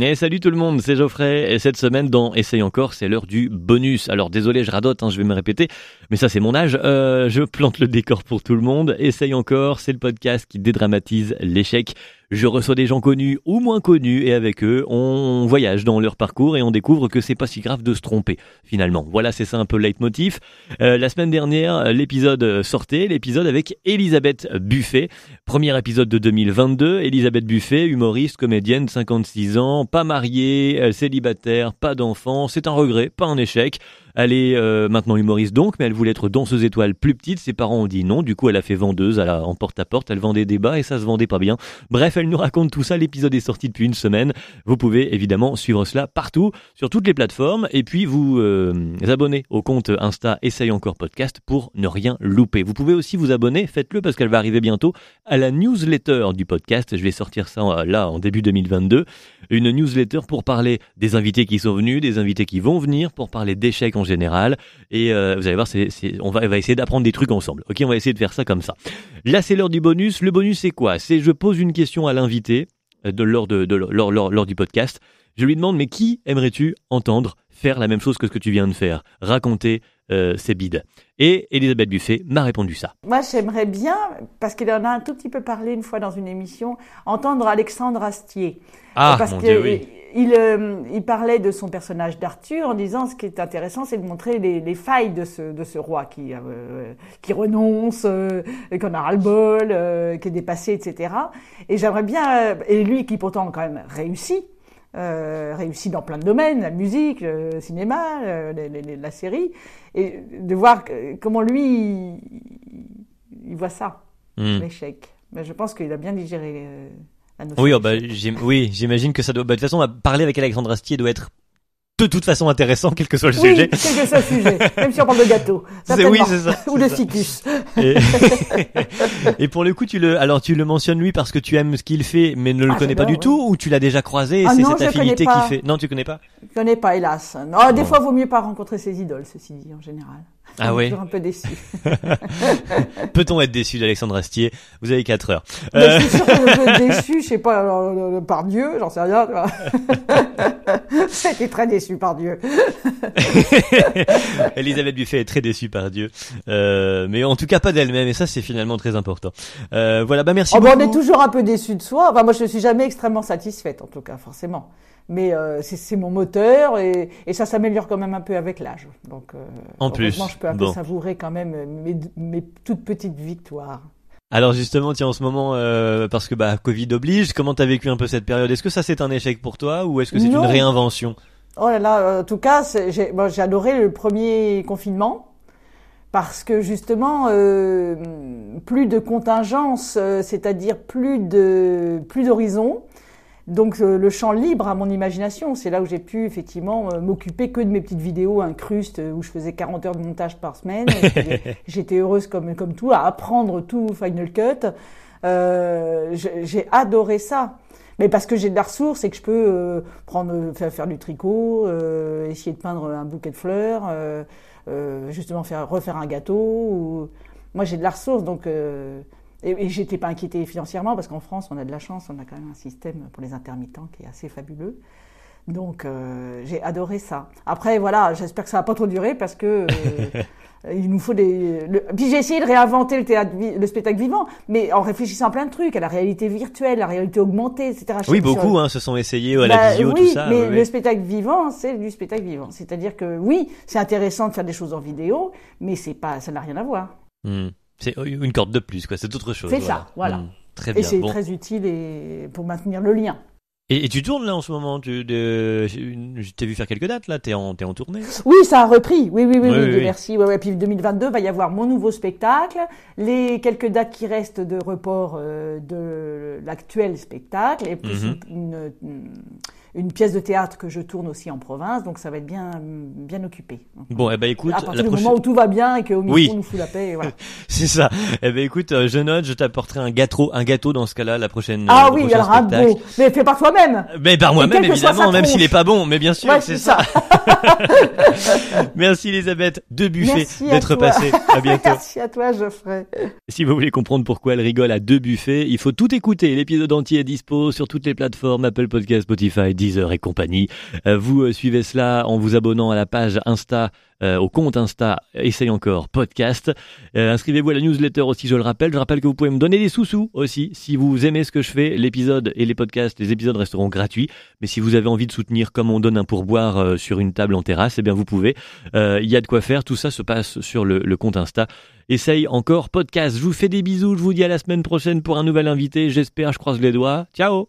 Et salut tout le monde, c'est Geoffrey, et cette semaine dans Essaye encore, c'est l'heure du bonus. Alors désolé, je radote, hein, je vais me répéter, mais ça c'est mon âge, euh, je plante le décor pour tout le monde. Essaye encore, c'est le podcast qui dédramatise l'échec. Je reçois des gens connus ou moins connus et avec eux, on voyage dans leur parcours et on découvre que c'est pas si grave de se tromper finalement. Voilà, c'est ça un peu le leitmotiv. Euh, la semaine dernière, l'épisode sortait, l'épisode avec Elisabeth Buffet, premier épisode de 2022. Elisabeth Buffet, humoriste, comédienne, 56 ans, pas mariée, euh, célibataire, pas d'enfant. C'est un regret, pas un échec. Elle est euh, maintenant humoriste donc, mais elle voulait être danseuse étoile plus petite. Ses parents ont dit non. Du coup, elle a fait vendeuse elle a, en porte-à-porte. Elle vendait des bas et ça se vendait pas bien. Bref, elle nous raconte tout ça. L'épisode est sorti depuis une semaine. Vous pouvez évidemment suivre cela partout, sur toutes les plateformes. Et puis, vous euh, abonner au compte Insta Essaye encore podcast pour ne rien louper. Vous pouvez aussi vous abonner. Faites-le parce qu'elle va arriver bientôt à la newsletter du podcast. Je vais sortir ça euh, là en début 2022. Une newsletter pour parler des invités qui sont venus, des invités qui vont venir, pour parler d'échecs en général. Et euh, vous allez voir, c'est, on, va, va essayer d'apprendre des trucs ensemble. Ok, on va essayer de faire ça comme ça. Là, c'est l'heure du bonus. Le bonus, c'est quoi? C'est je pose une question à l'invité euh, de, lors, de, de, lors, lors, du podcast. Je lui demande, mais qui aimerais-tu entendre faire la même chose que ce que tu viens de faire? Raconter euh, ses bides. Et Elisabeth Buffet m'a répondu ça. Moi, j'aimerais bien, parce qu'il en a un tout petit peu parlé une fois dans une émission, entendre Alexandre Astier. Ah, parce mon que Dieu, oui. Il, euh, il parlait de son personnage d'Arthur en disant ce qui est intéressant, c'est de montrer les, les, failles de ce, de ce roi qui, euh, qui renonce, euh, qu'on a ras-le-bol, euh, qui est dépassé, etc. Et j'aimerais bien, et lui qui pourtant quand même réussit, euh, réussi dans plein de domaines, la musique, le cinéma, euh, les, les, la série, et de voir comment lui, il, il voit ça, Hmm. l'échec. Mais je pense qu'il a bien digéré Oui, oh, bah, oui, j'imagine que ça doit. Bah, de toute façon, parler avec Alexandre Astier doit être de toute façon intéressant, quel que soit le Oui, sujet. quel que soit le sujet, même si on parle de gâteau. Oui, c'est ça, Ou de ficus. Et... et pour le coup, tu le, alors tu le mentionnes lui parce que tu aimes ce qu'il fait, mais ne le Ah, connais pas du tout, ou tu l'as déjà croisé et Ah c'est cette affinité qui fait? Non, tu connais pas? Je connais pas, hélas. Non, des fois, vaut mieux pas rencontrer ses idoles, ceci dit, en général. Ah est ouais. toujours un peu déçu. Peut-on être déçu d'Alexandre Astier? Vous avez 4 heures. Mais Euh, je suis sûr que je peux être déçu, je sais pas, euh, euh, par Dieu, j'en sais rien. J'étais très déçu par Dieu. Elisabeth Buffet est très déçue par Dieu, euh, mais en tout cas pas d'elle-même, et ça c'est finalement très important. Euh, voilà, bah merci Oh, ben, on beaucoup. est toujours un peu déçu de soi. Enfin, moi, je suis jamais extrêmement satisfaite, en tout cas, forcément. Mais euh, c'est mon moteur et, et ça s'améliore quand même un peu avec l'âge. Donc, euh, En plus, je peux un peu bon. savourer quand même mes, mes toutes petites victoires. Alors justement, tiens, en ce moment, euh, parce que bah Covid oblige, comment t'as vécu un peu cette période? Est-ce que ça c'est un échec pour toi ou est-ce que c'est une réinvention? Oh là là, euh, en tout cas, j'ai bon, adoré le premier confinement parce que justement, euh, plus de contingence, euh, c'est-à-dire plus de plus d'horizons. Donc euh, le champ libre à mon imagination, c'est là où j'ai pu effectivement euh, m'occuper que de mes petites vidéos incrustes euh, où je faisais 40 heures de montage par semaine. J'étais heureuse comme comme tout à apprendre tout Final Cut. Euh, j'ai adoré ça. Mais parce que j'ai de la ressource et que je peux euh, prendre, faire, faire du tricot, euh, essayer de peindre un bouquet de fleurs, euh, euh, justement faire refaire un gâteau. Ou... Moi, j'ai de la ressource, donc euh, et, et j'étais pas inquiétée financièrement parce qu'en France, on a de la chance, on a quand même un système pour les intermittents qui est assez fabuleux. Donc euh, j'ai adoré ça. Après voilà, j'espère que ça va pas trop durer parce que euh, il nous faut des. Le... Puis j'ai essayé de réinventer le théâtre, le spectacle vivant, mais en réfléchissant à plein de trucs, à la réalité virtuelle, la réalité augmentée, etc. Oui, Sur- beaucoup hein, se sont essayés à la bah, visio, oui, tout ça. mais le spectacle vivant, c'est du spectacle vivant. C'est-à-dire que oui, c'est intéressant de faire des choses en vidéo, mais c'est pas, ça n'a rien à voir. Hmm. C'est une corde de plus, quoi. C'est autre chose. C'est voilà. ça, voilà. Hmm. Très Et bien. c'est Bon. très utile et pour maintenir le lien. Et, et tu tournes là en ce moment tu, de... Je t'ai vu faire quelques dates là? T'es en, t'es en tournée? Oui, ça a repris. Oui, oui, oui, Oui, oui, oui, Dieu oui. merci. Ouais, ouais. Puis 2022 va y avoir mon nouveau spectacle, les quelques dates qui restent de report euh, de l'actuel spectacle, et plus Mhm. une, une, une pièce de théâtre que je tourne aussi en province, donc ça va être bien, bien occupé. Bon, eh ben écoute, à partir la du prochaine. moment où tout va bien et qu'au micro Oui. on nous fout la paix, voilà. C'est ça. Eh ben écoute, euh, je note, je t'apporterai un gâteau, un gâteau dans ce cas-là, la prochaine. Ah euh, oui, prochain alors un spectacle. beau. Mais fais par toi-même. Mais par moi-même, que évidemment, même s'il est pas bon, mais bien sûr, Ouais, c'est ça. Merci Elisabeth de Buffet d'être passée. À bientôt. Merci à toi, Geoffrey. Si vous voulez comprendre pourquoi elle rigole à deux buffets, il faut tout écouter. L'épisode entier est dispo sur toutes les plateformes Apple Podcast, Spotify, Deezer et compagnie. vous suivez cela en vous abonnant à la page Insta euh, au compte Insta Essaye encore podcast. Euh, inscrivez-vous à la newsletter aussi, je le rappelle. Je rappelle que vous pouvez me donner des sous-sous aussi. Si vous aimez ce que je fais, l'épisode et les podcasts, les épisodes resteront gratuits. Mais si vous avez envie de soutenir comme on donne un pourboire euh, sur une table en terrasse, eh bien vous pouvez. Il y a de quoi faire. Tout ça se passe sur le, le compte Insta. Essaye encore podcast. Je vous fais des bisous. Je vous dis à la semaine prochaine pour un nouvel invité. J'espère, je croise les doigts. Ciao